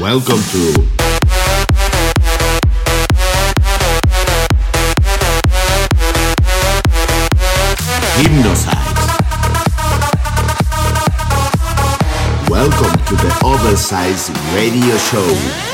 Welcome to Hypnosize. Welcome to the Oversize Radio Show.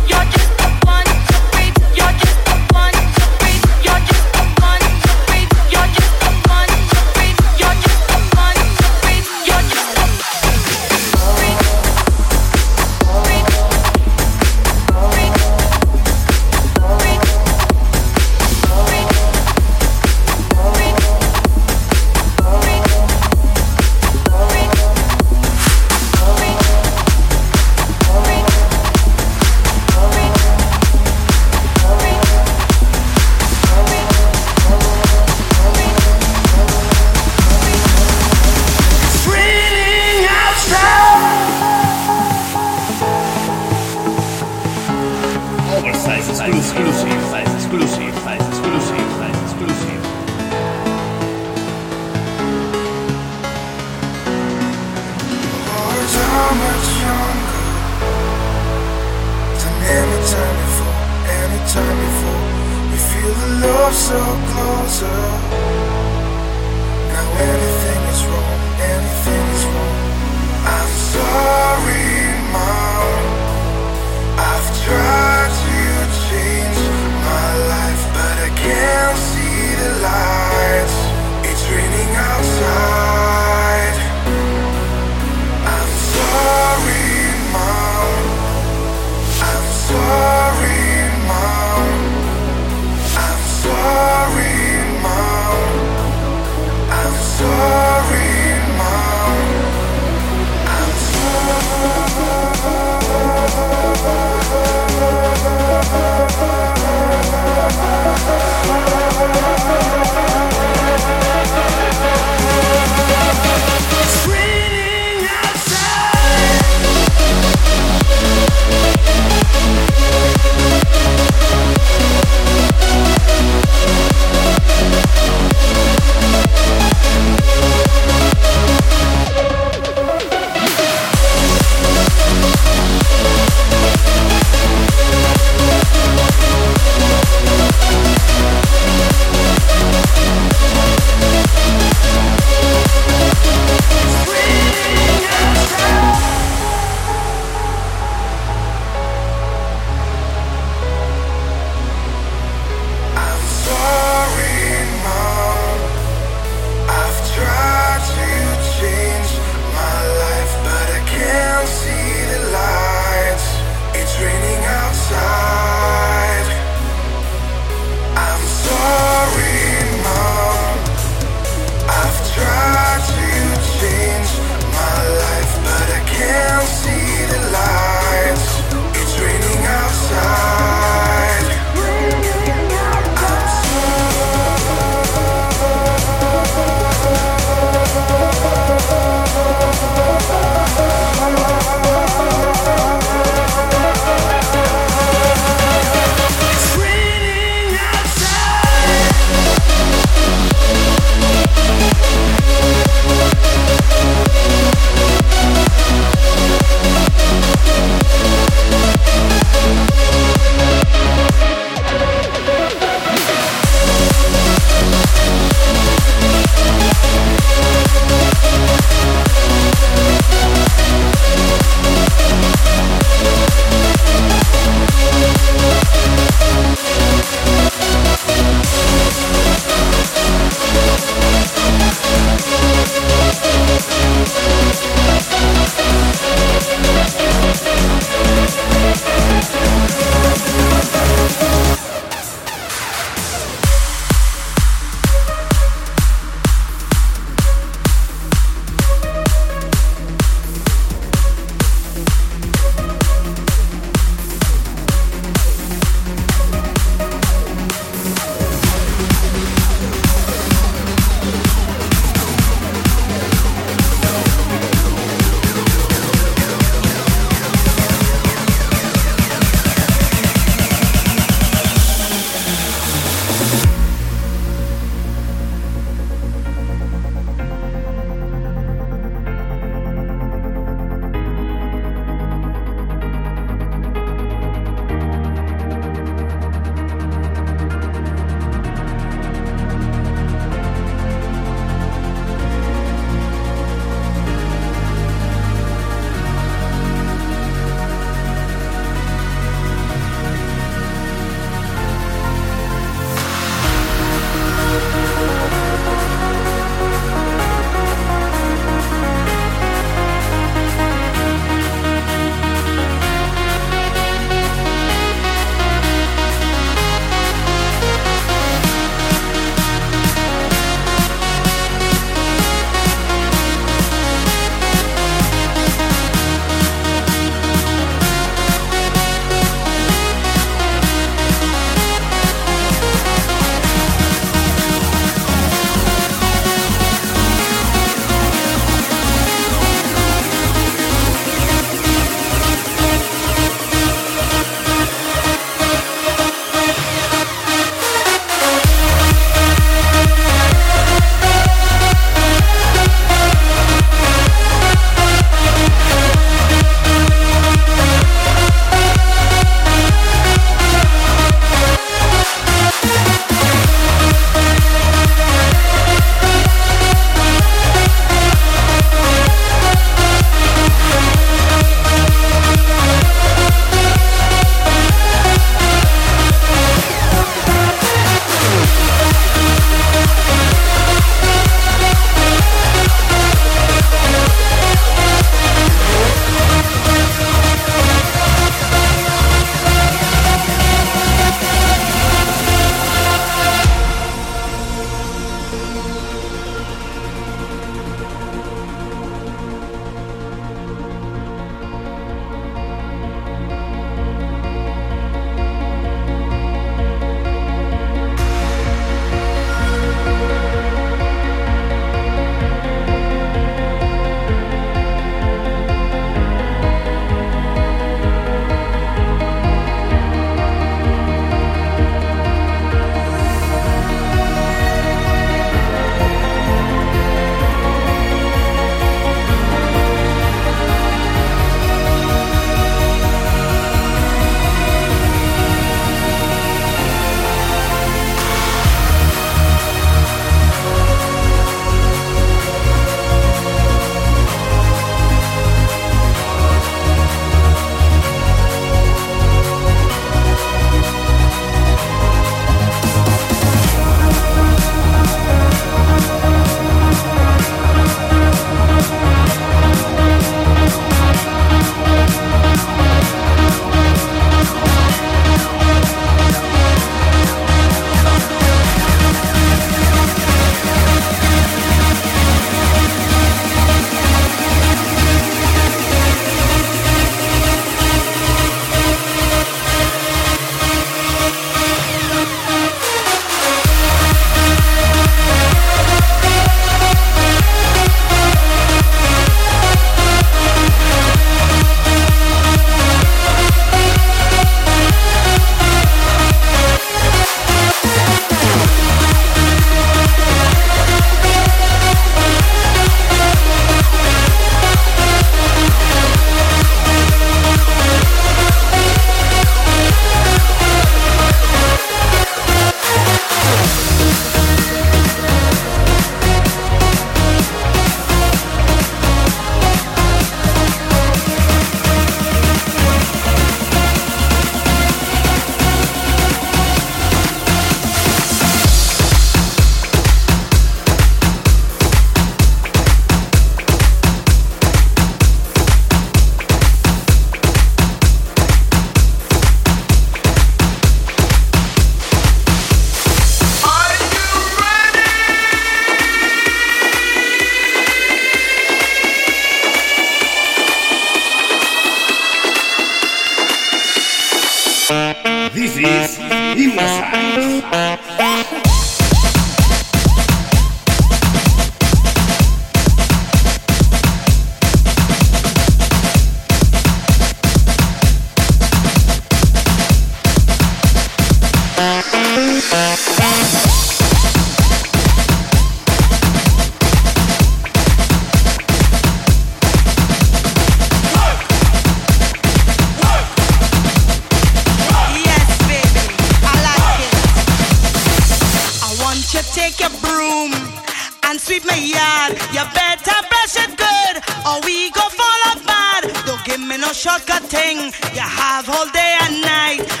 or we go fall apart. Don't give me no shortcut thing. You have all day and night.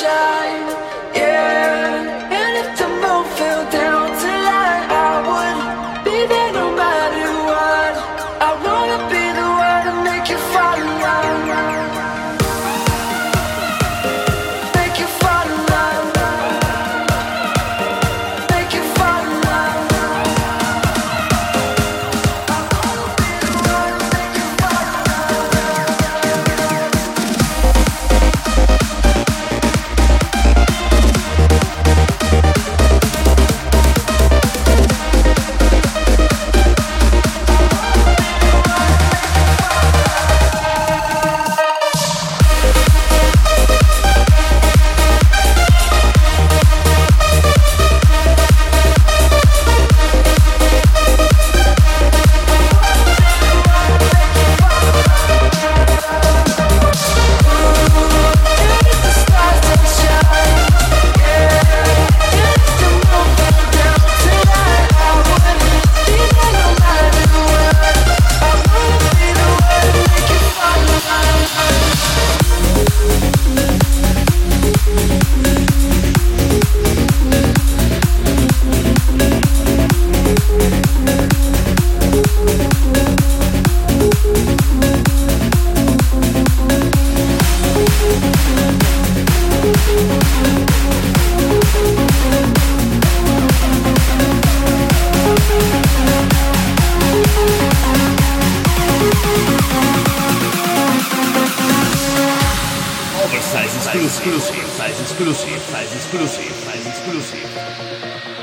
Shine, exclusive.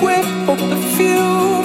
Whiff of perfume, and